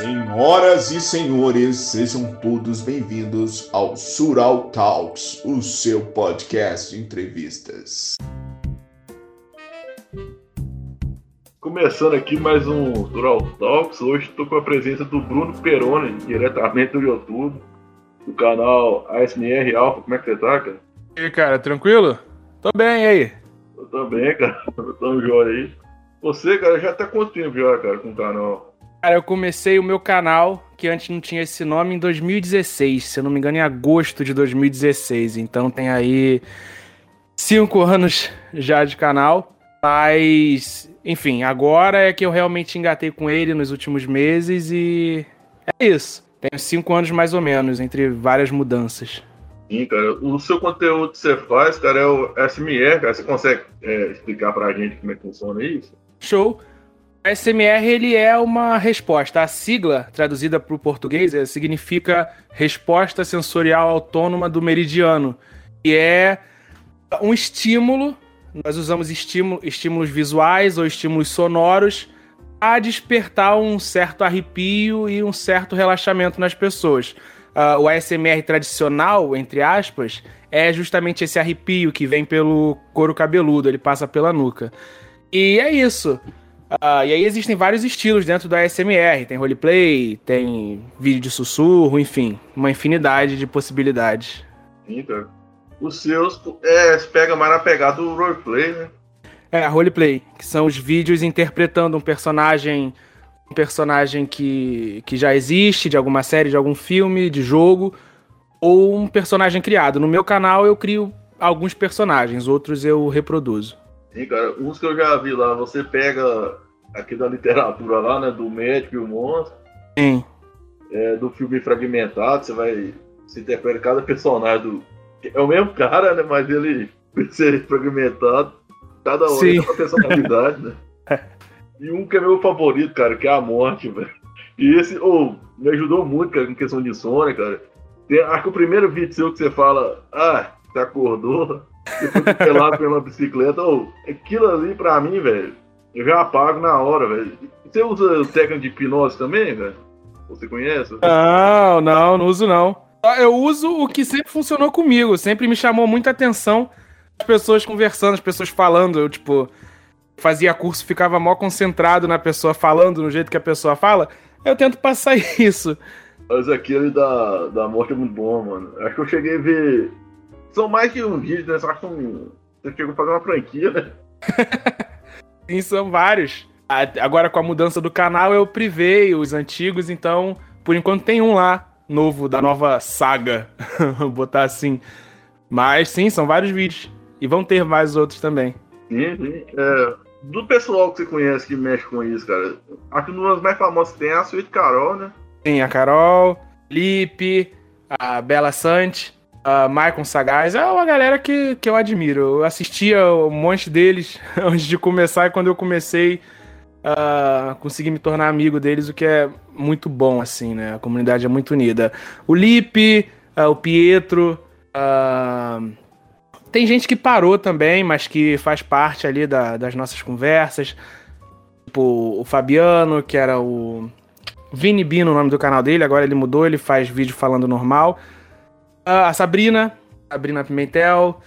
Senhoras e senhores, sejam todos bem-vindos ao Sural Talks, o seu podcast de entrevistas. Começando aqui mais um Sural Talks, hoje estou com a presença do Bruno Peroni, diretamente do YouTube, do canal ASMR Alpha. Como é que você tá, cara? E aí, cara, tranquilo? Tô bem, e aí? Eu também, cara. Tamo joia aí. Você, cara, já tá quanto tempo já, cara, com o canal? Cara, eu comecei o meu canal, que antes não tinha esse nome, em 2016. Se eu não me engano, em agosto de 2016. Então tem aí cinco anos já de canal. Mas, enfim, agora é que eu realmente engatei com ele nos últimos meses e é isso. Tenho cinco anos mais ou menos, entre várias mudanças. Sim, cara. O seu conteúdo que você faz, cara, é o SMR, cara. Você consegue é, explicar pra gente como é que funciona isso? Show. O SMR ele é uma resposta. A sigla, traduzida para o português, é, significa Resposta Sensorial Autônoma do Meridiano. E é um estímulo, nós usamos estímulo, estímulos visuais ou estímulos sonoros a despertar um certo arrepio e um certo relaxamento nas pessoas. Uh, o ASMR tradicional, entre aspas, é justamente esse arrepio que vem pelo couro cabeludo, ele passa pela nuca. E é isso. Uh, e aí existem vários estilos dentro do ASMR. Tem roleplay, tem vídeo de sussurro, enfim, uma infinidade de possibilidades. Sim, cara. Os seus é, pega mais na pegada do roleplay, né? É, roleplay, que são os vídeos interpretando um personagem um personagem que, que já existe, de alguma série, de algum filme, de jogo, ou um personagem criado. No meu canal eu crio alguns personagens, outros eu reproduzo. Sim, cara, uns que eu já vi lá, você pega aqui da literatura lá, né, do médico e o monstro. Sim. É, do filme fragmentado, você vai. Você interpreta cada personagem do. É o mesmo cara, né? Mas ele ser fragmentado. Cada hora tem uma personalidade, né? E um que é meu favorito, cara, que é a morte, velho. E esse, oh, me ajudou muito, cara, em questão de sono, cara. Tem, acho que o primeiro vídeo seu que você fala, ah, você acordou, depois pelado pela bicicleta, oh, aquilo ali pra mim, velho, eu já apago na hora, velho. Você usa técnica de hipnose também, velho? Você conhece? Não, não, não uso não. Eu uso o que sempre funcionou comigo, sempre me chamou muita atenção as pessoas conversando, as pessoas falando, eu, tipo, fazia curso, ficava mó concentrado na pessoa falando, no jeito que a pessoa fala, eu tento passar isso. Mas aquele da, da morte é muito bom, mano. Acho que eu cheguei a ver são mais que um vídeo, né? Só que um... você chegou a fazer uma franquia, né? Sim, são vários. Agora com a mudança do canal eu privei os antigos, então por enquanto tem um lá novo da nova saga, vou botar assim. Mas sim, são vários vídeos e vão ter mais outros também. Sim, sim. É, do pessoal que você conhece que mexe com isso, cara, acho que uma das mais famosas tem a Suíte Carol, né? Sim, a Carol, Lipe, a Bela Sante uh, Michael Sagaz, é uma galera que, que eu admiro. Eu assistia um monte deles antes de começar e quando eu comecei, uh, consegui me tornar amigo deles, o que é muito bom, assim, né? A comunidade é muito unida. O Lipe, uh, o Pietro, tem gente que parou também, mas que faz parte ali da, das nossas conversas. Tipo, o Fabiano, que era o Vini Bino, o nome do canal dele, agora ele mudou, ele faz vídeo falando normal. A Sabrina, Sabrina Pimentel,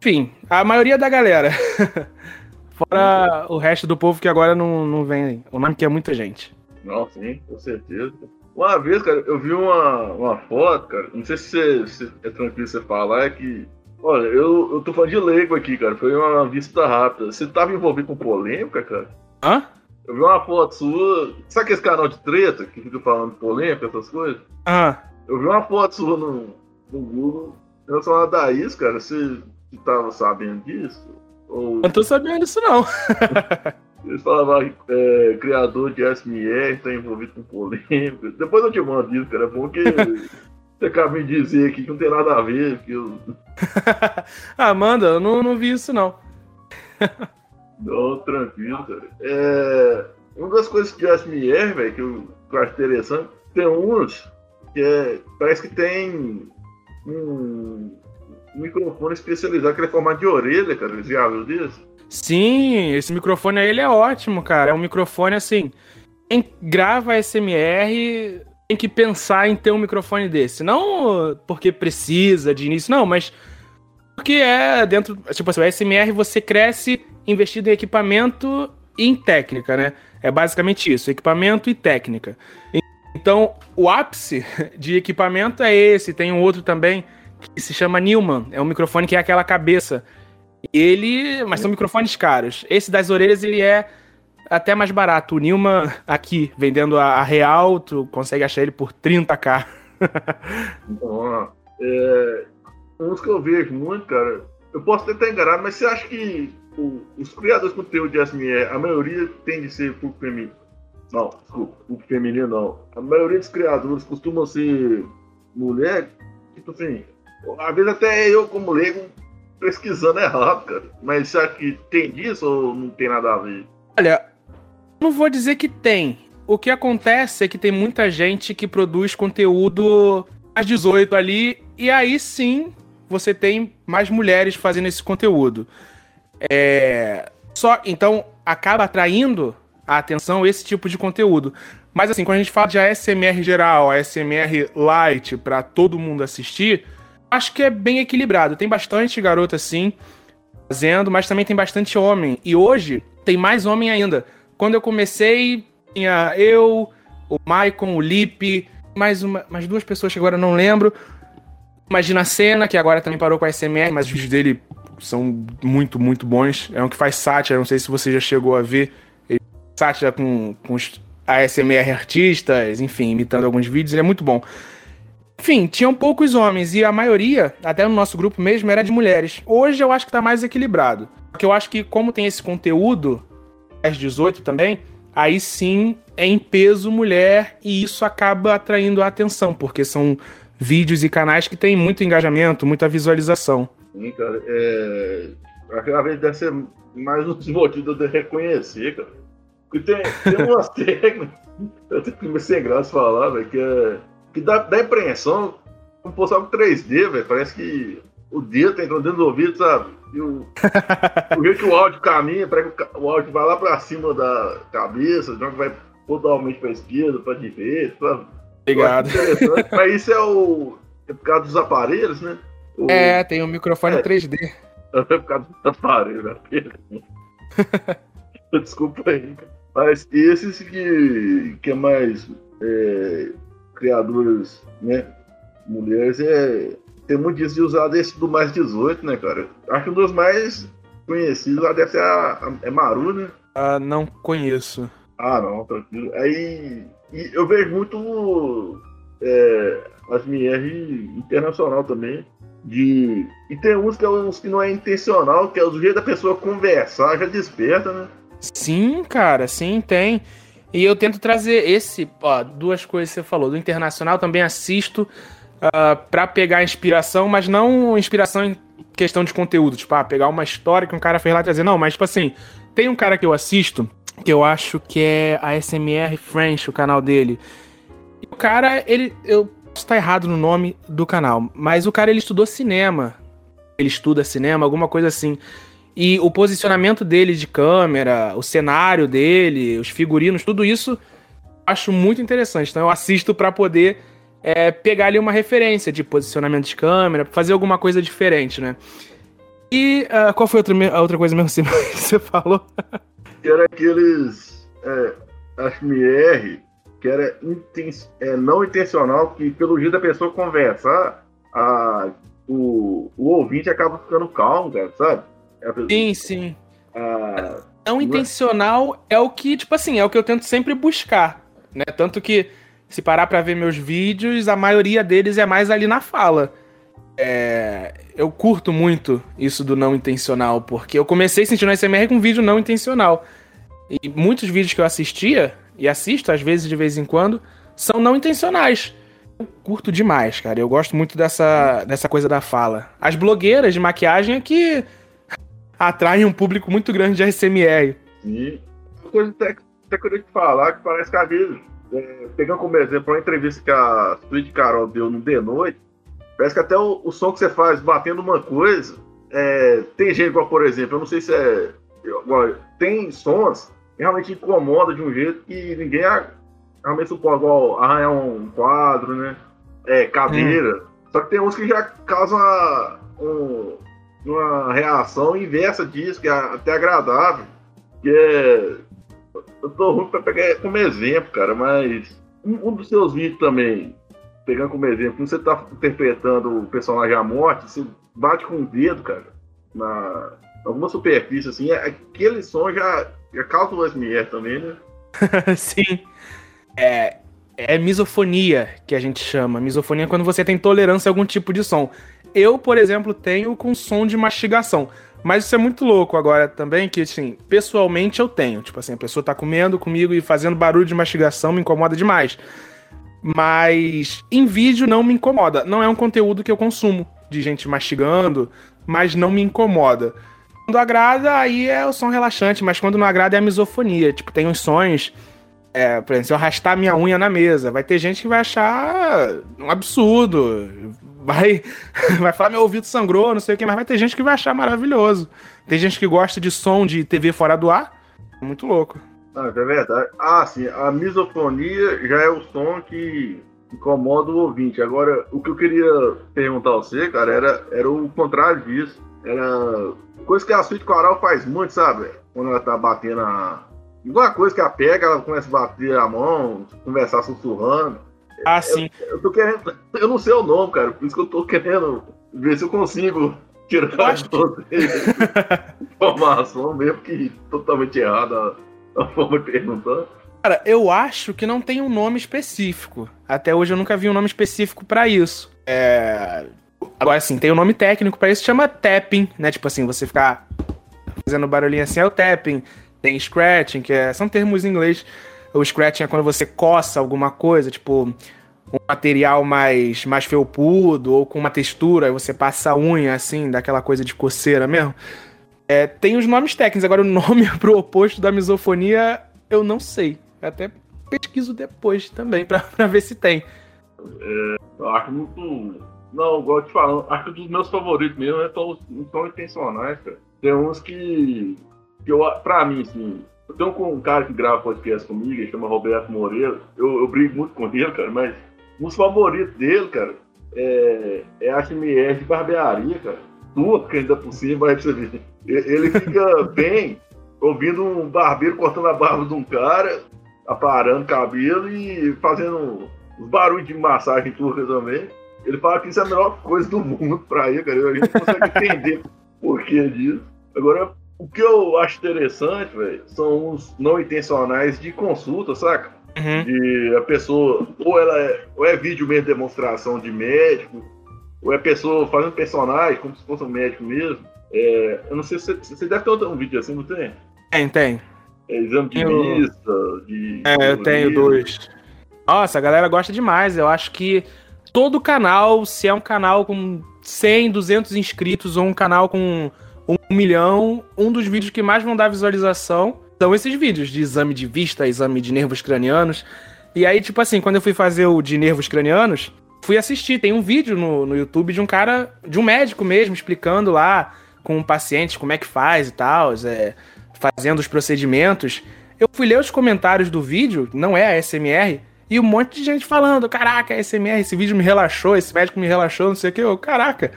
enfim, a maioria da galera. Fora o resto do povo que agora não, não vem. O nome que é muita gente. Não, sim, com certeza. Uma vez, cara, eu vi uma, uma foto, cara. Não sei se, você, se é tranquilo você falar, é que. Olha, eu, eu tô falando de leigo aqui, cara. Foi uma vista rápida. Você tava envolvido com polêmica, cara? Hã? Eu vi uma foto sua. Sabe aquele canal de treta que fica falando de polêmica, essas coisas? Ah. Eu vi uma foto sua no, no Google relacionado a isso, cara. Você estava sabendo disso? Ou... Não tô sabendo disso, não. Eles falavam é, criador de SMR está envolvido com polêmica. Depois eu te mando isso, cara. É bom que você acaba de dizer aqui que não tem nada a ver. Que eu... ah, manda, eu não, não vi isso, não. não, tranquilo, cara. É, uma das coisas de SMR, velho, que eu acho interessante, tem uns que é, parece que tem um, microfone especializado que é formato de orelha, cara. Você já disso? Sim, esse microfone aí ele é ótimo, cara. É um microfone assim. quem grava SMR tem que pensar em ter um microfone desse. Não porque precisa de início, não, mas porque é dentro. Tipo assim, o SMR você cresce investido em equipamento e em técnica, né? É basicamente isso: equipamento e técnica. Então, o ápice de equipamento é esse. Tem um outro também que se chama Newman. É um microfone que é aquela cabeça. Ele. Mas são microfones caros. Esse das orelhas, ele é até mais barato. O Newman, aqui, vendendo a, real, tu consegue achar ele por 30k. Bom, é, uns que eu vejo muito, cara. Eu posso até estar enganado, mas você acha que o, os criadores de conteúdo de SME, a maioria tem de ser público feminino? Não, desculpa, público feminino não. A maioria dos criadores costumam ser mulher, tipo assim, às vezes até eu como leigo pesquisando errado, cara. Mas acha que tem disso ou não tem nada a ver? Olha, não vou dizer que tem. O que acontece é que tem muita gente que produz conteúdo às 18 ali, e aí sim você tem mais mulheres fazendo esse conteúdo. É... Só então acaba atraindo a atenção esse tipo de conteúdo. Mas assim, quando a gente fala de ASMR geral, ASMR light para todo mundo assistir, acho que é bem equilibrado. Tem bastante garota assim fazendo, mas também tem bastante homem. E hoje tem mais homem ainda. Quando eu comecei, tinha eu, o Maicon, o Lipe, mais, uma, mais duas pessoas que agora eu não lembro. Imagina a cena, que agora também parou com a SMR, mas os vídeos dele são muito, muito bons. É um que faz sátira, não sei se você já chegou a ver. Sátira com, com os ASMR artistas, enfim, imitando alguns vídeos, ele é muito bom. Enfim, tinham poucos homens e a maioria, até no nosso grupo mesmo, era de mulheres. Hoje eu acho que tá mais equilibrado. Porque eu acho que, como tem esse conteúdo, às 18 também, aí sim é em peso mulher e isso acaba atraindo a atenção, porque são vídeos e canais que têm muito engajamento, muita visualização. Sim, cara. É... Aquela vez deve ser mais um desmotivo de reconhecer, cara. Porque tem, tem umas técnicas, eu tenho que sem graça falar, velho, que, é... que dá, dá impressão, como fosse algo 3D, velho. Parece que o dedo tá entrando dentro do ouvido, sabe? E o, o jeito que o áudio caminha, parece que o áudio vai lá pra cima da cabeça, o jogo vai totalmente pra esquerda, pra direita, sabe? Obrigado. Mas isso é o. É por causa dos aparelhos, né? O... É, tem um microfone é. 3D. É por causa dos aparelhos, né? Desculpa aí. Mas esses que, que é mais é, criadores, né? Mulheres, é, tem muito disso de usar desse do mais 18, né, cara? Acho que um dos mais conhecidos lá deve ser a, a é Maru, né? Ah, não conheço. Ah, não, tranquilo. Aí eu vejo muito é, as MR internacional também. De... E tem uns que, é uns que não é intencional, que é o jeito da pessoa conversar, já desperta, né? Sim, cara, sim, tem. E eu tento trazer esse, ó, duas coisas que você falou. Do internacional também assisto uh, pra pegar inspiração, mas não inspiração em questão de conteúdo. Tipo, ah, pegar uma história que um cara fez lá e trazer. Não, mas tipo assim, tem um cara que eu assisto que eu acho que é a SMR French, o canal dele. E o cara, ele. Eu posso estar errado no nome do canal, mas o cara ele estudou cinema. Ele estuda cinema, alguma coisa assim. E o posicionamento dele de câmera, o cenário dele, os figurinos, tudo isso acho muito interessante. Então eu assisto para poder é, pegar ali uma referência de posicionamento de câmera, fazer alguma coisa diferente, né? E uh, qual foi a outra, a outra coisa mesmo que você falou? que era aqueles é, HMR que era inten é, não intencional, que pelo jeito da pessoa conversar, a, o, o ouvinte acaba ficando calmo, cara, sabe? É sim, sim. A, não intencional é o que, tipo assim, é o que eu tento sempre buscar, né? Tanto que, se parar pra ver meus vídeos, a maioria deles é mais ali na fala. É, eu curto muito isso do não intencional, porque eu comecei sentindo SMR com vídeo não intencional. E muitos vídeos que eu assistia, e assisto às vezes de vez em quando, são não intencionais. Eu curto demais, cara. Eu gosto muito dessa, dessa coisa da fala. As blogueiras de maquiagem é que atraem um público muito grande de SMR. Sim. Uma coisa até, até que eu te falar, que parece que às vezes, é, pegando como exemplo uma entrevista que a Sweet Carol deu no The Noite, Parece que até o, o som que você faz batendo uma coisa. É, tem gente igual, por exemplo, eu não sei se é. Tem sons realmente incomoda de um jeito que ninguém realmente suporta, igual arranhar um quadro, né? É, cadeira. Hum. Só que tem uns que já causam um, uma reação inversa disso, que é até agradável. Que é. Eu tô ruim pra pegar como exemplo, cara, mas um, um dos seus vídeos também, pegando como exemplo, quando você tá interpretando o personagem à morte, você bate com o dedo, cara, na alguma superfície, assim, é, aquele som já, já causa o SMR também, né? Sim. É, é misofonia que a gente chama. Misofonia é quando você tem tolerância a algum tipo de som. Eu, por exemplo, tenho com som de mastigação. Mas isso é muito louco agora também, que assim, pessoalmente eu tenho. Tipo assim, a pessoa tá comendo comigo e fazendo barulho de mastigação me incomoda demais. Mas em vídeo não me incomoda. Não é um conteúdo que eu consumo de gente mastigando, mas não me incomoda. Quando agrada, aí é o som relaxante, mas quando não agrada é a misofonia. Tipo, tem uns sons. É, por exemplo, se eu arrastar minha unha na mesa, vai ter gente que vai achar um absurdo. Vai, vai falar meu ouvido sangrou, não sei o que, mas vai ter gente que vai achar maravilhoso. Tem gente que gosta de som de TV fora do ar. Muito louco. Ah, é verdade. Ah, sim, a misofonia já é o som que incomoda o ouvinte. Agora, o que eu queria perguntar a você, cara, era, era o contrário disso. Era coisa que a suíte coral faz muito, sabe? Quando ela tá batendo a. Igual a coisa que ela pega, ela começa a bater a mão, conversar sussurrando. Ah, sim. Eu, eu tô querendo. Eu não sei o nome, cara, por isso que eu tô querendo ver se eu consigo tirar de vocês informação, mesmo que totalmente errada a forma de perguntar. Cara, eu acho que não tem um nome específico. Até hoje eu nunca vi um nome específico para isso. É... Agora, assim, tem um nome técnico para isso, chama tapping, né? Tipo assim, você ficar fazendo barulhinho assim é o tapping. Tem scratching, que é... são termos em inglês. O scratching é quando você coça alguma coisa, tipo um material mais, mais felpudo ou com uma textura, aí você passa a unha assim, daquela coisa de coceira mesmo. É, tem os nomes técnicos, agora o nome pro oposto da misofonia eu não sei. Até pesquiso depois também pra ver se tem. É, eu acho muito. Não, igual eu te falando, acho que dos meus favoritos mesmo é tão, tão intencionais, cara. Tem uns que. que eu, pra mim, assim. Eu tenho um cara que grava podcast comigo, ele chama Roberto Moreira. Eu, eu brigo muito com ele, cara, mas os favoritos dele, cara, é, é a XMR de barbearia, cara. Turca ainda por cima, aí pra você ver. Ele fica bem ouvindo um barbeiro cortando a barba de um cara, aparando cabelo e fazendo os barulhos de massagem turca também. Ele fala que isso é a melhor coisa do mundo pra ele, cara. A gente consegue entender o porquê disso. Agora, o que eu acho interessante, velho, são os não intencionais de consulta, saca? Uhum. De a pessoa, ou ela é, ou é vídeo mesmo demonstração de médico, ou é pessoa fazendo personagem, como se fosse um médico mesmo. É, eu não sei se você, você deve ter um vídeo assim, não tem? Tem, tem. É, exame de eu... vista, de. É, eu tenho dois. Nossa, a galera gosta demais. Eu acho que todo canal, se é um canal com 100, 200 inscritos ou um canal com um milhão, um dos vídeos que mais vão dar visualização são esses vídeos de exame de vista, exame de nervos cranianos. E aí, tipo assim, quando eu fui fazer o de nervos cranianos, fui assistir. Tem um vídeo no, no YouTube de um cara, de um médico mesmo, explicando lá com um paciente como é que faz e tal. É, fazendo os procedimentos, eu fui ler os comentários do vídeo, não é a SMR, e um monte de gente falando: caraca, SMR, esse vídeo me relaxou, esse médico me relaxou, não sei o que, eu, caraca.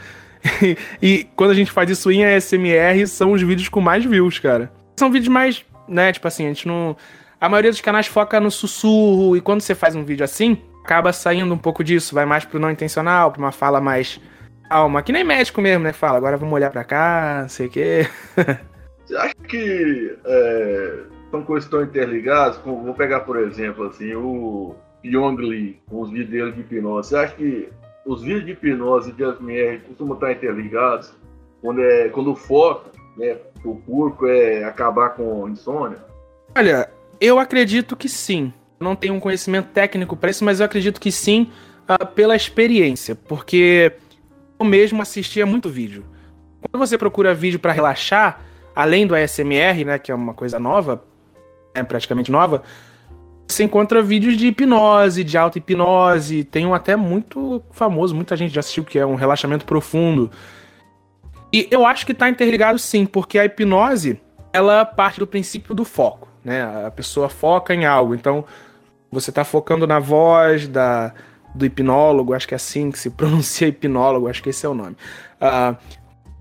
E, quando a gente faz isso em ASMR, são os vídeos com mais views, cara. São vídeos mais, né, tipo assim, a gente não. A maioria dos canais foca no sussurro, e quando você faz um vídeo assim, acaba saindo um pouco disso, vai mais pro não intencional, pra uma fala mais calma, que nem médico mesmo, né? Fala, agora vamos olhar pra cá, não sei o quê. Você acha que é, são coisas tão interligadas? Vou pegar, por exemplo, assim, o Yong Lee, com os vídeos dele de hipnose. Você acha que os vídeos de hipnose e de ASMR costumam estar interligados? Quando, é, quando o foco, né, o público é acabar com insônia? Olha, eu acredito que sim. Não tenho um conhecimento técnico para isso, mas eu acredito que sim, uh, pela experiência, porque eu mesmo assistia muito vídeo. Quando você procura vídeo para relaxar, além do ASMR, né, que é uma coisa nova, é praticamente nova, você encontra vídeos de hipnose, de auto-hipnose, tem um até muito famoso, muita gente já assistiu, que é um relaxamento profundo. E eu acho que está interligado sim, porque a hipnose, ela parte do princípio do foco. né? A pessoa foca em algo. Então, você está focando na voz da, do hipnólogo, acho que é assim que se pronuncia hipnólogo, acho que esse é o nome. Uh,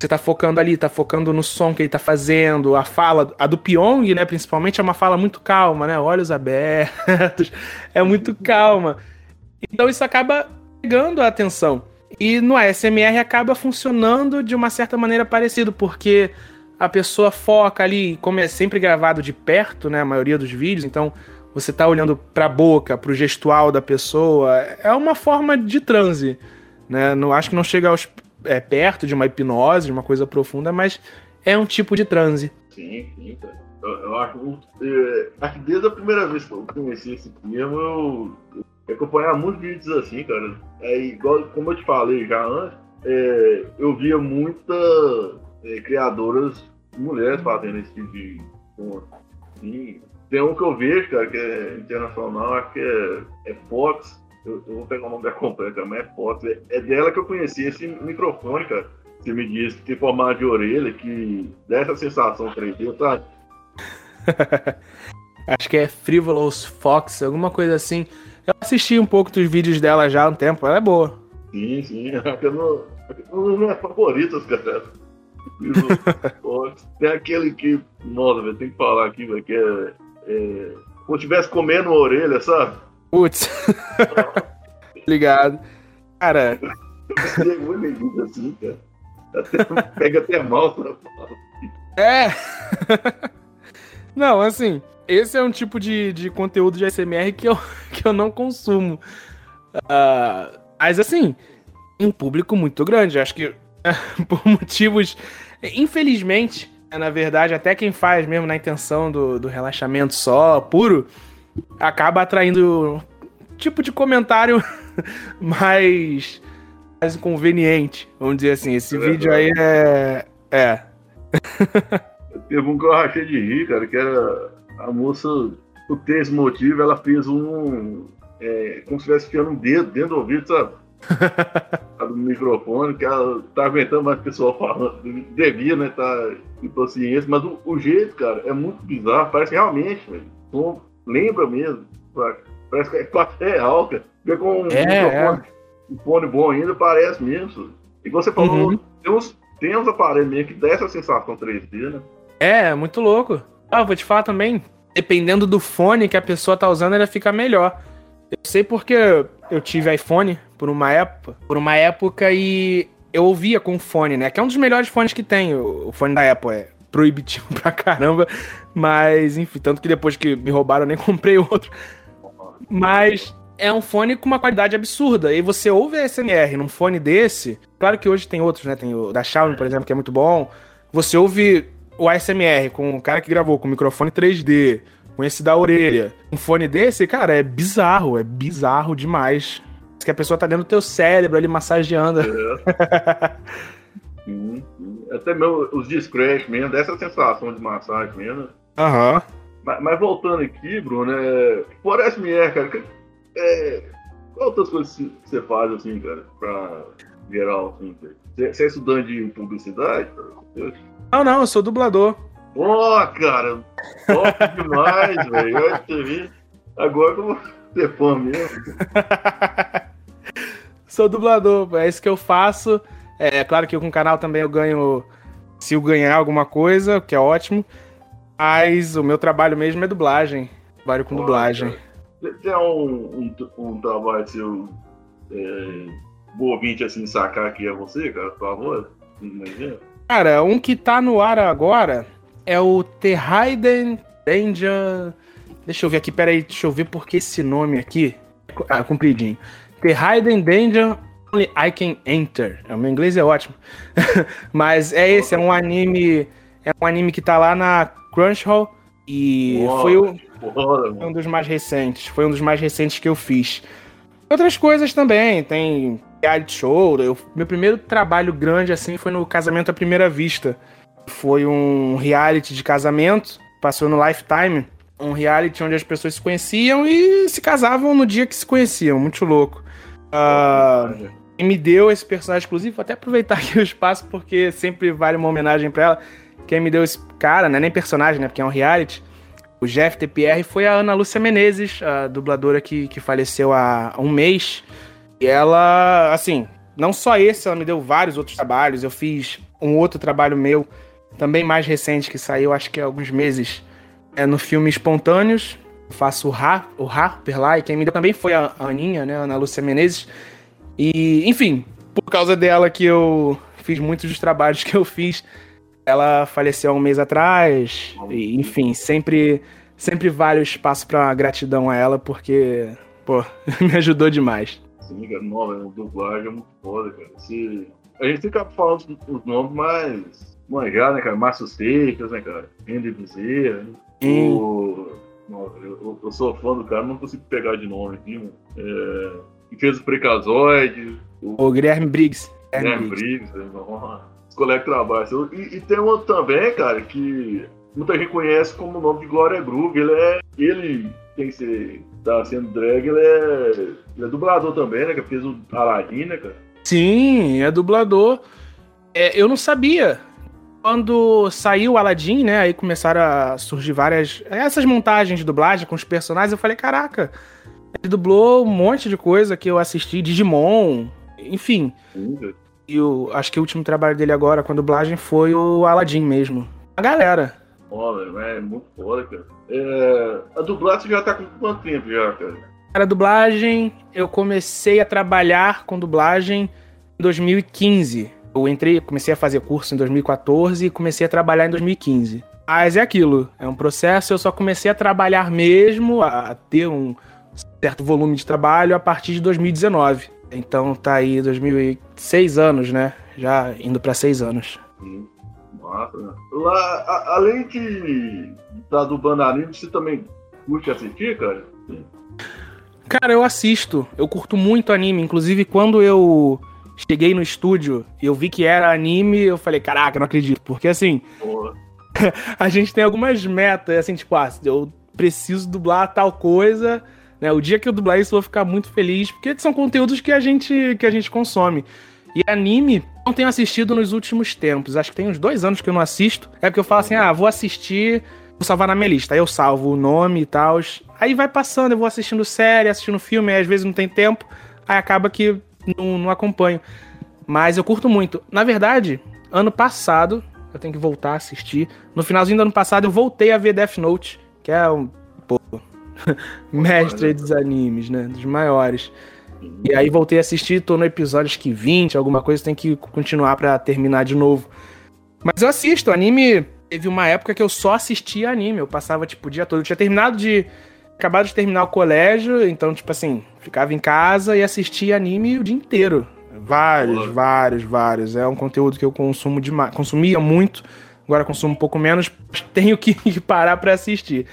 você está focando ali, está focando no som que ele está fazendo, a fala, a do Pyong, né, principalmente, é uma fala muito calma, né? Olhos abertos, é muito calma. Então isso acaba pegando a atenção. E no ASMR acaba funcionando de uma certa maneira parecido, porque a pessoa foca ali, como é sempre gravado de perto, né, a maioria dos vídeos, então você tá olhando para a boca, para o gestual da pessoa, é uma forma de transe, né? Não acho que não chega aos, é, perto de uma hipnose, de uma coisa profunda, mas é um tipo de transe. Sim, sim, cara. Eu, eu acho, é, acho que desde a primeira vez que eu conheci esse termo, eu, eu acompanhava muitos vídeos assim, cara. É igual, como eu te falei já antes, é, eu via muitas é, criadoras mulheres fazendo esse tipo de assim, tem um que eu vejo, cara, que é internacional, acho que é, é Fox. Eu, eu, vou pegar o nome da completa, mas é Fox. É, é, dela que eu conheci esse microfone, cara. Você me disse que tem formato de orelha, que dá essa sensação 3D, tá? acho que é Frivolous Fox, alguma coisa assim. Eu assisti um pouco dos vídeos dela já há um tempo, ela é boa. Sim, sim. É uma das minhas favoritas, cara. Tem aquele que. Nossa, velho, tem que falar aqui, velho, que é é, como estivesse comendo a orelha, sabe? Putz. Ligado. Cara. Assim, cara. Até, pega até mal, sabe? É. Não, assim, esse é um tipo de, de conteúdo de ASMR que eu, que eu não consumo. Uh, mas, assim, um público muito grande. Acho que por motivos. Infelizmente, é, na verdade, até quem faz mesmo na intenção do, do relaxamento só, puro, acaba atraindo tipo de comentário mais, mais inconveniente, vamos dizer assim. Esse é vídeo aí é. É. Teve um que eu achei de rir, cara, que era a moça, por ter esse motivo, ela fez um. É, como se estivesse enfiando um dedo dentro do ouvido, sabe? do microfone, que ela tá aguentando mais pessoal falando. Devia, né? Tá impaciência, mas o, o, jeito, cara, é muito bizarro. Parece realmente, velho. Lembra mesmo. Parece que é real, cara. Porque com um é, microfone, é. um fone bom ainda, parece mesmo. E você falou, uhum. tem, uns, tem uns aparelhos mesmo que dá essa sensação 3D, né? É, muito louco. Ah, vou te falar também, dependendo do fone que a pessoa tá usando, ele fica melhor. Eu sei porque eu tive iPhone por uma época, por uma época e eu ouvia com fone, né? Que é um dos melhores fones que tem. O fone da Apple é proibitivo pra caramba, mas enfim, tanto que depois que me roubaram eu nem comprei outro. Mas é um fone com uma qualidade absurda. E você ouve a SMR num fone desse. Claro que hoje tem outros, né? Tem o da Xiaomi, por exemplo, que é muito bom. Você ouve o ASMR com o cara que gravou com microfone 3D, com esse da orelha. Um fone desse, cara, é bizarro, é bizarro demais. Que a pessoa tá dentro do teu cérebro ali massageando. É. Até mesmo os discretos mesmo, dessa sensação de massagem mesmo. Aham. Uhum. Mas, mas, voltando aqui, Bruno, é, parece-me, é, cara, que, é, qual outras coisas você faz, assim, cara, pra geral, assim, você é estudante de publicidade? Não, não, eu sou dublador. Pô, cara, top demais, velho. Eu. Agora que eu vou ser fã mesmo. Sou dublador, é isso que eu faço. É claro que com o canal também eu ganho. Se eu ganhar alguma coisa, que é ótimo. Mas o meu trabalho mesmo é dublagem. Trabalho com Pô, dublagem. Tem um, um, um trabalho seu. É, boa ouvinte assim sacar que é você, cara, por favor? Cara, um que tá no ar agora é o The Hidden Danger. Deixa eu ver aqui, peraí, deixa eu ver porque esse nome aqui. Ah, compridinho. The Hidden Danger Only I Can Enter. O meu inglês é ótimo. Mas é esse, é um anime. É um anime que tá lá na Crunchyroll. E Uou, foi, o, foi um dos mais recentes. Foi um dos mais recentes que eu fiz. Outras coisas também, tem reality show. Eu, meu primeiro trabalho grande assim foi no Casamento à Primeira Vista. Foi um reality de casamento, passou no Lifetime. Um reality onde as pessoas se conheciam e se casavam no dia que se conheciam. Muito louco. Uh, e me deu esse personagem exclusivo, vou até aproveitar aqui o espaço, porque sempre vale uma homenagem para ela. Quem me deu esse cara, não é nem personagem, né? Porque é um reality. o Jeff TPR foi a Ana Lúcia Menezes, a dubladora que, que faleceu há um mês. E ela, assim, não só esse, ela me deu vários outros trabalhos. Eu fiz um outro trabalho meu, também mais recente, que saiu acho que há alguns meses, é no filme Espontâneos. Eu faço o, o Harper lá, e quem me deu também foi a Aninha, né, a Ana Lúcia Menezes. E, enfim, por causa dela que eu fiz muitos dos trabalhos que eu fiz. Ela faleceu há um mês atrás, e, enfim, sempre, sempre vale o espaço para gratidão a ela, porque, pô, me ajudou demais. Sim, cara, nova, a dublagem é muito foda, cara. Se... A gente fica falando os nomes mais manjar, né, cara? Márcio Seixas, né, cara? Andy Bezerra. Né? O... eu, eu, sou fã do cara, não consigo pegar de nome aqui, mano. É... Que fez o Precazoide. O, o Guilherme Briggs. Guilherme Briggs, né? Os colegas trabalham. E, e tem outro também, cara, que muita gente conhece como o nome de Glória Groove. Ele é. Ele tem que ser. tá sendo drag, ele é. Ele é dublador também, né? Que fez o Aladdin, né, cara? Sim, é dublador. É, eu não sabia. Quando saiu o Aladdin, né? Aí começaram a surgir várias. Essas montagens de dublagem com os personagens. Eu falei, caraca, ele dublou um monte de coisa que eu assisti, Digimon, enfim. E o, acho que o último trabalho dele agora com a dublagem foi o Aladdin mesmo. A galera. Olha, é muito foda, cara. É, a dublagem já tá com quanto tempo já, cara? Cara, dublagem, eu comecei a trabalhar com dublagem em 2015. Eu entrei, comecei a fazer curso em 2014 e comecei a trabalhar em 2015. Mas é aquilo, é um processo, eu só comecei a trabalhar mesmo, a ter um certo volume de trabalho a partir de 2019. Então tá aí 2006 anos, né? Já indo para seis anos. Sim. Massa. Lá, a, além de estar dublando anime, você também curte assistir, cara? Sim. Cara, eu assisto. Eu curto muito anime. Inclusive, quando eu cheguei no estúdio e eu vi que era anime, eu falei, caraca, não acredito. Porque assim, a gente tem algumas metas, assim, tipo, ah, eu preciso dublar tal coisa né? O dia que eu dublar isso, eu vou ficar muito feliz, porque são conteúdos que a gente, que a gente consome. E anime, não tenho assistido nos últimos tempos. Acho que tem uns dois anos que eu não assisto. É porque eu falo assim, ah, vou assistir, vou salvar na minha lista. Aí eu salvo o nome e tal. Aí vai passando, eu vou assistindo série, assistindo filme, às vezes não tem tempo. Aí acaba que não, não acompanho. Mas eu curto muito. Na verdade, ano passado, eu tenho que voltar a assistir. No finalzinho do ano passado, eu voltei a ver Death Note, que é um. Pô, mestre dos animes, né? Dos maiores. E aí voltei a assistir, tô no episódio acho que 20, alguma coisa, tem que continuar para terminar de novo. Mas eu assisto, anime. Teve uma época que eu só assistia anime, eu passava tipo o dia todo. Eu tinha terminado de. Acabado de terminar o colégio, então, tipo assim, ficava em casa e assistia anime o dia inteiro. Vários, vários, vários. É um conteúdo que eu consumo demais. Consumia muito, agora consumo um pouco menos, tenho que parar para assistir.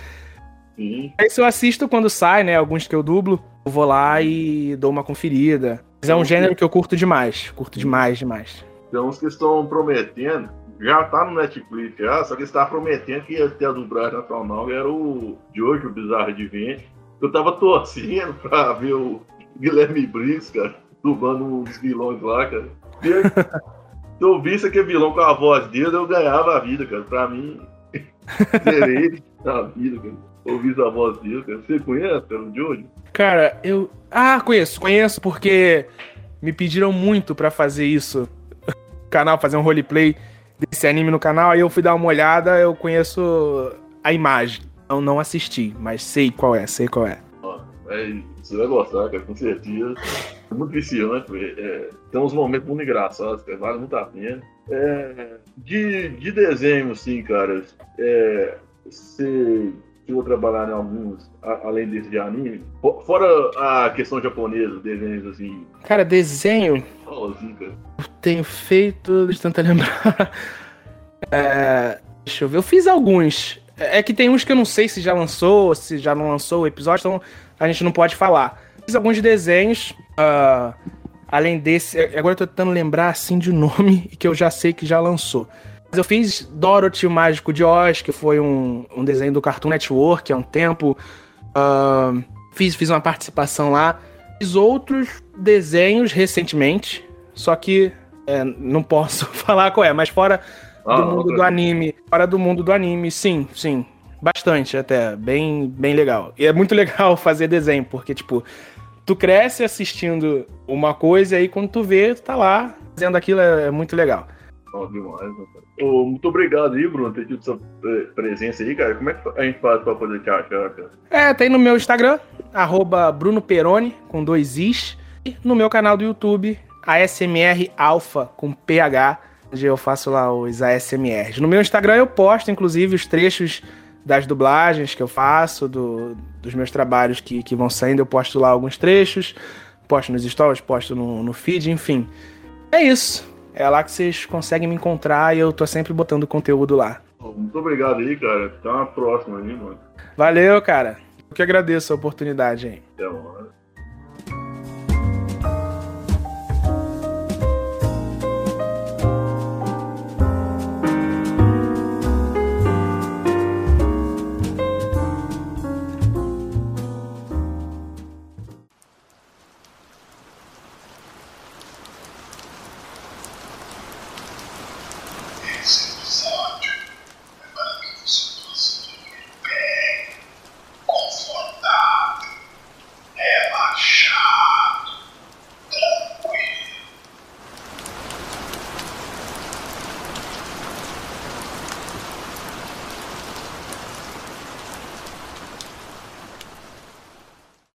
Sim. Se eu assisto quando sai, né? Alguns que eu dublo, eu vou lá e dou uma conferida. Mas é um gênero que eu curto demais. Curto demais, demais. Tem uns que estão prometendo. Já tá no Netflix já, só que está prometendo que ia ter a dublagem nacional, era o Jojo Bizarro de Vente. Eu tava torcendo pra ver o Guilherme Briggs, cara, dublando uns vilões lá, cara. Se eu visse aquele vilão com a voz dele, eu ganhava a vida, cara. Pra mim, zerei a vida, cara ouvido a voz dele. Você conhece o Jojo? Cara, eu. Ah, conheço, conheço, porque me pediram muito para fazer isso. Canal, fazer um roleplay desse anime no canal, aí eu fui dar uma olhada, eu conheço a imagem. Não, não assisti, mas sei qual é, sei qual é. é você vai gostar, cara, com certeza. É muito viciante, é, tem uns momentos muito engraçados, cara, vale muito a pena. É, de, de desenho, assim, cara, é, você chegou a trabalhar em alguns, além desse de anime? Fora a questão japonesa, desenhos assim. Cara, desenho. Assim, cara. Eu tenho feito. Deixa eu tentar lembrar. É, deixa eu ver. Eu fiz alguns. É, é que tem uns que eu não sei se já lançou, se já não lançou o episódio, então a gente não pode falar. Fiz alguns desenhos. Uh, além desse. Agora eu tô tentando lembrar assim de nome que eu já sei que já lançou. Eu fiz Dorothy, o Mágico de Oz, que foi um, um desenho do Cartoon Network há um tempo. Uh, fiz, fiz uma participação lá. Fiz outros desenhos recentemente, só que é, não posso falar qual é, mas fora ah, do mundo do anime. Fora do mundo do anime, sim, sim. Bastante, até. Bem, bem legal. E é muito legal fazer desenho, porque, tipo, tu cresce assistindo uma coisa e aí quando tu vê, tu tá lá fazendo aquilo, é, é muito legal. Oh, demais, oh, muito obrigado aí, Bruno, por ter tido sua eh, presença aí, cara. Como é que a gente faz pra poder te achar, cara? É, tem no meu Instagram, arroba Bruno Peroni, com dois Is, e no meu canal do YouTube, ASMR Alpha, com PH, onde eu faço lá os ASMRs. No meu Instagram eu posto, inclusive, os trechos das dublagens que eu faço, do, dos meus trabalhos que, que vão saindo, eu posto lá alguns trechos, posto nos stories, posto no, no feed, enfim. É isso. É lá que vocês conseguem me encontrar e eu tô sempre botando conteúdo lá. Muito obrigado aí, cara. Até uma próxima aí, mano. Valeu, cara. Eu que agradeço a oportunidade aí. Até mais.